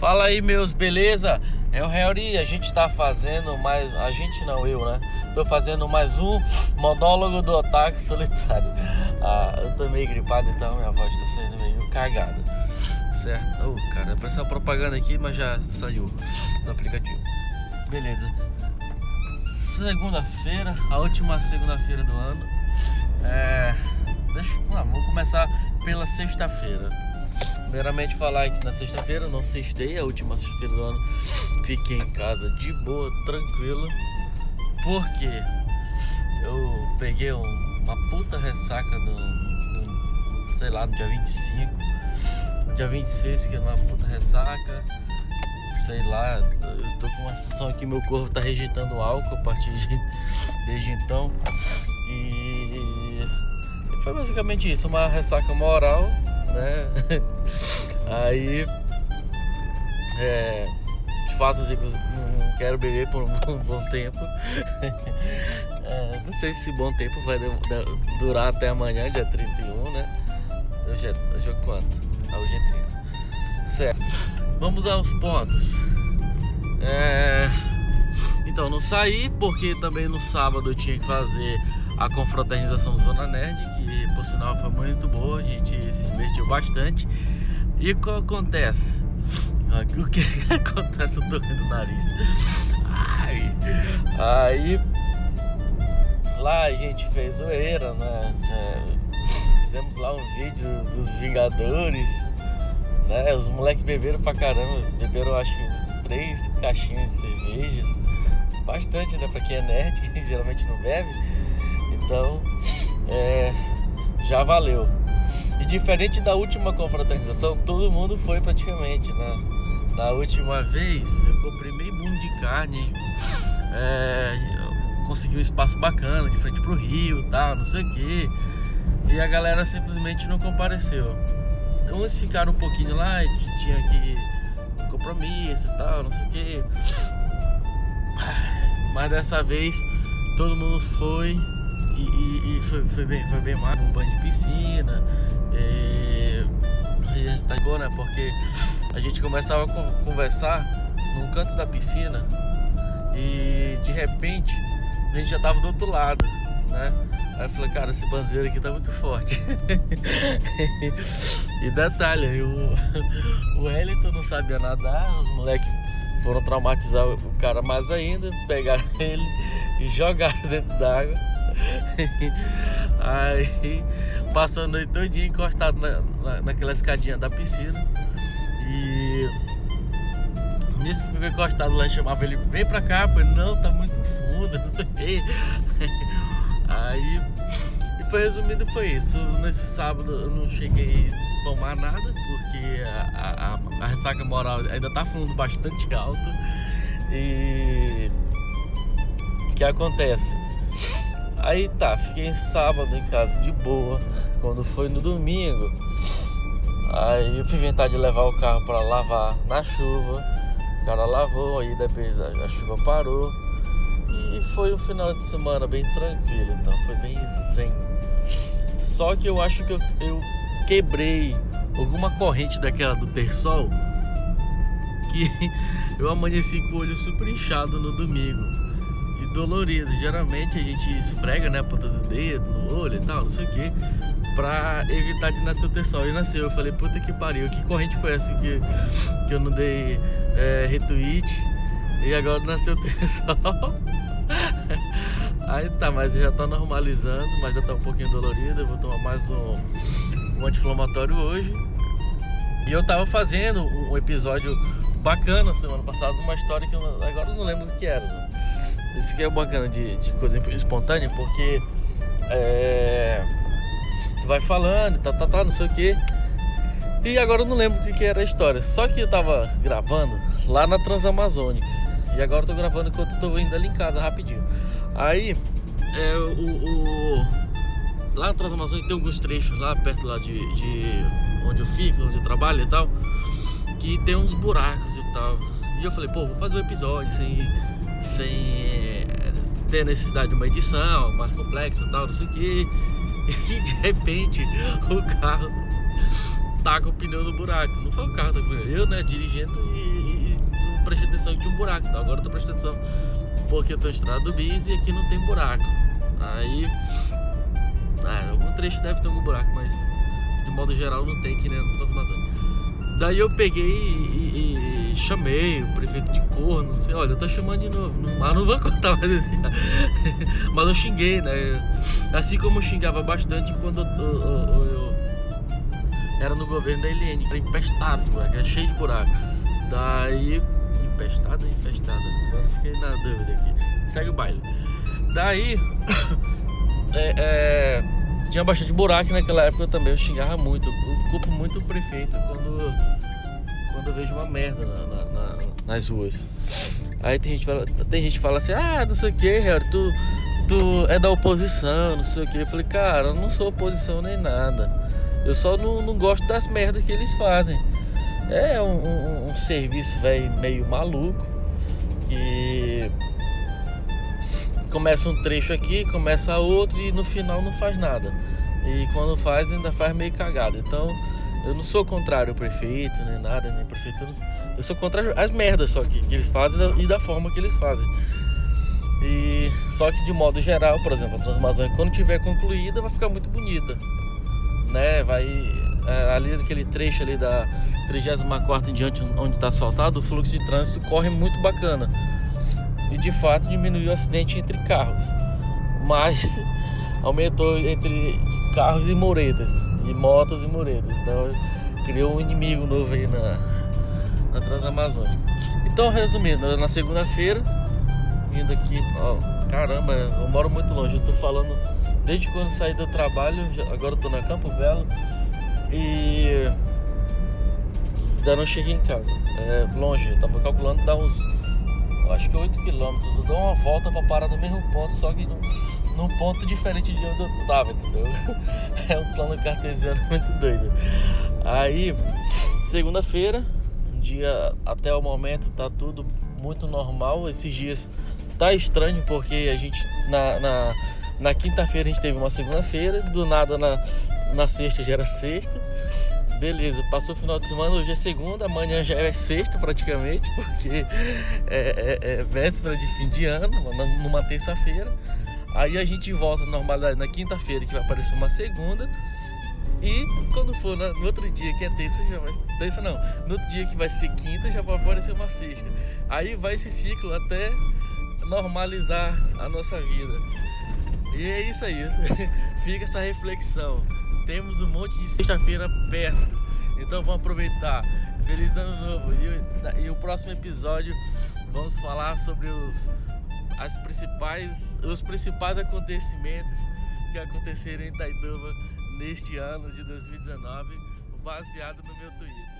Fala aí, meus, beleza? É o Harry, a gente tá fazendo mais. A gente não, eu, né? Tô fazendo mais um monólogo do Otaku Solitário. Ah, eu tô meio gripado, então minha voz tá saindo meio cagada. Certo? Oh, cara, apareceu uma propaganda aqui, mas já saiu do aplicativo. Beleza. Segunda-feira, a última segunda-feira do ano. É. Deixa. Vamos começar pela sexta-feira. Primeiramente falar que na sexta-feira, não sextei, a última sexta-feira do ano, fiquei em casa de boa, tranquilo. Porque eu peguei um, uma puta ressaca no, no, sei lá, no dia 25. No dia 26 que é uma puta ressaca. Sei lá, eu tô com uma sensação que meu corpo tá rejeitando álcool a partir de desde então. E foi basicamente isso, uma ressaca moral né? Aí, é, de fato, eu não quero beber por um bom tempo. É, não sei se bom tempo vai durar até amanhã, dia 31, né? Hoje é, hoje é quanto? Ah, hoje é 30. Certo. Vamos aos pontos. É, então, não saí porque também no sábado eu tinha que fazer a confraternização Zona Nerd, que por sinal foi muito boa, a gente se divertiu bastante. E o que acontece? O que acontece? Eu tô rindo o nariz. Ai. Aí lá a gente fez zoeira, né? É, fizemos lá um vídeo dos Vingadores. Né? Os moleques beberam pra caramba, beberam acho três caixinhas de cervejas. Bastante, né? Pra quem é nerd, que geralmente não bebe. Então, é, já valeu. E diferente da última confraternização, todo mundo foi praticamente, né? Da última vez, eu comprei meio mundo de carne, é, consegui um espaço bacana de frente pro rio, tal, não sei o que. E a galera simplesmente não compareceu. Uns ficaram um pouquinho lá, tinha que compromisso e tal, não sei o que. Mas dessa vez todo mundo foi e, e, e foi, foi, bem, foi bem mais, um banho de piscina. E, a gente tá igual, né? Porque a gente começava a conversar num canto da piscina e de repente a gente já tava do outro lado, né? Aí eu falei, cara, esse banzeiro aqui tá muito forte. e detalhe, o, o Wellington não sabia nadar, os moleques foram traumatizar o cara mais ainda, pegaram ele e jogaram dentro d'água. Aí passou a noite todinha encostado na, na, naquela escadinha da piscina. E nisso que ficou encostado lá, chamava ele, vem pra cá, pô, não, tá muito fundo, não sei o que. Aí, e foi resumindo, foi isso. Nesse sábado eu não cheguei a tomar nada, porque a, a, a ressaca moral ainda tá falando bastante alto. E o que acontece? Aí tá, fiquei sábado em casa de boa. Quando foi no domingo, aí eu fui inventar de levar o carro para lavar na chuva. O cara lavou, aí depois a, chuva parou. E foi um final de semana bem tranquilo, então foi bem zen. Só que eu acho que eu, eu quebrei alguma corrente daquela do Tersol que eu amanheci com o olho super inchado no domingo dolorido. Geralmente a gente esfrega, né, a ponta do dedo no olho e tal, não sei o que, pra evitar de nascer o terçol. E nasceu. Eu falei, puta que pariu, que corrente foi essa que, que eu não dei é, retweet e agora nasceu o terçol. Aí tá, mas já tá normalizando, mas já tá um pouquinho dolorido. Eu vou tomar mais um, um anti-inflamatório hoje. E eu tava fazendo um episódio bacana semana passada, uma história que eu, agora eu não lembro o que era. Né? Isso que é bacana de, de coisa espontânea, porque é, tu vai falando, tá, tá, tá, não sei o que. E agora eu não lembro o que, que era a história. Só que eu tava gravando lá na Transamazônica. E agora eu tô gravando enquanto eu tô indo ali em casa rapidinho. Aí, é, o, o, lá na Transamazônica tem alguns trechos lá perto lá de, de onde eu fico, onde eu trabalho e tal, que tem uns buracos e tal. E eu falei, pô, vou fazer um episódio sem sem eh, ter necessidade de uma edição mais complexa e tal, não sei o que. E de repente o carro taca o pneu no buraco. Não foi o carro tá eu, né, dirigindo e, e, não prestei atenção que tinha um buraco. Então agora eu tô prestando atenção porque eu tô em estrada do bis e aqui não tem buraco. Aí. Ah, algum trecho deve ter algum buraco, mas de modo geral não tem que nem no Transamazônica. Daí eu peguei chamei o prefeito de corno, não sei, olha, eu tô chamando de novo, não, mas não vou contar mais assim. mas eu xinguei, né? Assim como eu xingava bastante quando eu, eu, eu era no governo da Eliane, era empestado, era cheio de buraco. Daí. Empestado ou infestado? Agora fiquei na dúvida aqui. Segue o baile. Daí. é, é, tinha bastante buraco naquela época também, eu xingava muito. Eu culpo muito o prefeito quando, quando eu vejo uma merda na, na, na, nas ruas. Aí tem gente, fala, tem gente que fala assim, ah, não sei o que, tu, tu é da oposição, não sei o que. Eu falei, cara, eu não sou oposição nem nada. Eu só não, não gosto das merdas que eles fazem. É um, um, um serviço velho meio maluco que começa um trecho aqui, começa outro e no final não faz nada. E quando faz ainda faz meio cagado. Então eu não sou contrário ao prefeito, nem nada, nem prefeitura. Eu sou contrário às merdas só que, que eles fazem e da forma que eles fazem. E só que de modo geral, por exemplo, a Transamazônica quando tiver concluída vai ficar muito bonita né? Vai é, ali naquele trecho ali da 34 em diante, onde está asfaltado, o fluxo de trânsito corre muito bacana. E de fato diminuiu o acidente entre carros, mas aumentou entre carros e muretas, e motos e muretas. Então criou um inimigo novo aí na, na Transamazônica. Então, resumindo, na segunda-feira, vindo aqui, ó, caramba, eu moro muito longe, eu tô falando desde quando saí do trabalho, agora eu tô na Campo Belo e ainda não cheguei em casa. É longe, eu tava calculando dar uns acho que 8 quilômetros. Eu dou uma volta para parar no mesmo ponto, só que num, num ponto diferente de onde eu tava, entendeu? É um plano cartesiano muito doido. Aí, segunda-feira, um dia até o momento tá tudo muito normal. Esses dias tá estranho porque a gente na, na na quinta-feira a gente teve uma segunda-feira, do nada na, na sexta já era sexta. Beleza, passou o final de semana, hoje é segunda, amanhã já é sexta praticamente, porque é, é, é véspera de fim de ano, numa terça-feira. Aí a gente volta à normalidade na quinta-feira, que vai aparecer uma segunda. E quando for no outro dia, que é terça, já vai. Terça não. No outro dia que vai ser quinta, já vai aparecer uma sexta. Aí vai esse ciclo até normalizar a nossa vida. E é isso aí, fica essa reflexão. Temos um monte de sexta-feira perto, então vamos aproveitar. Feliz ano novo! E, e, o próximo episódio vamos falar sobre os, as principais, os principais acontecimentos que aconteceram em Itaituba neste ano de 2019, baseado no meu Twitter.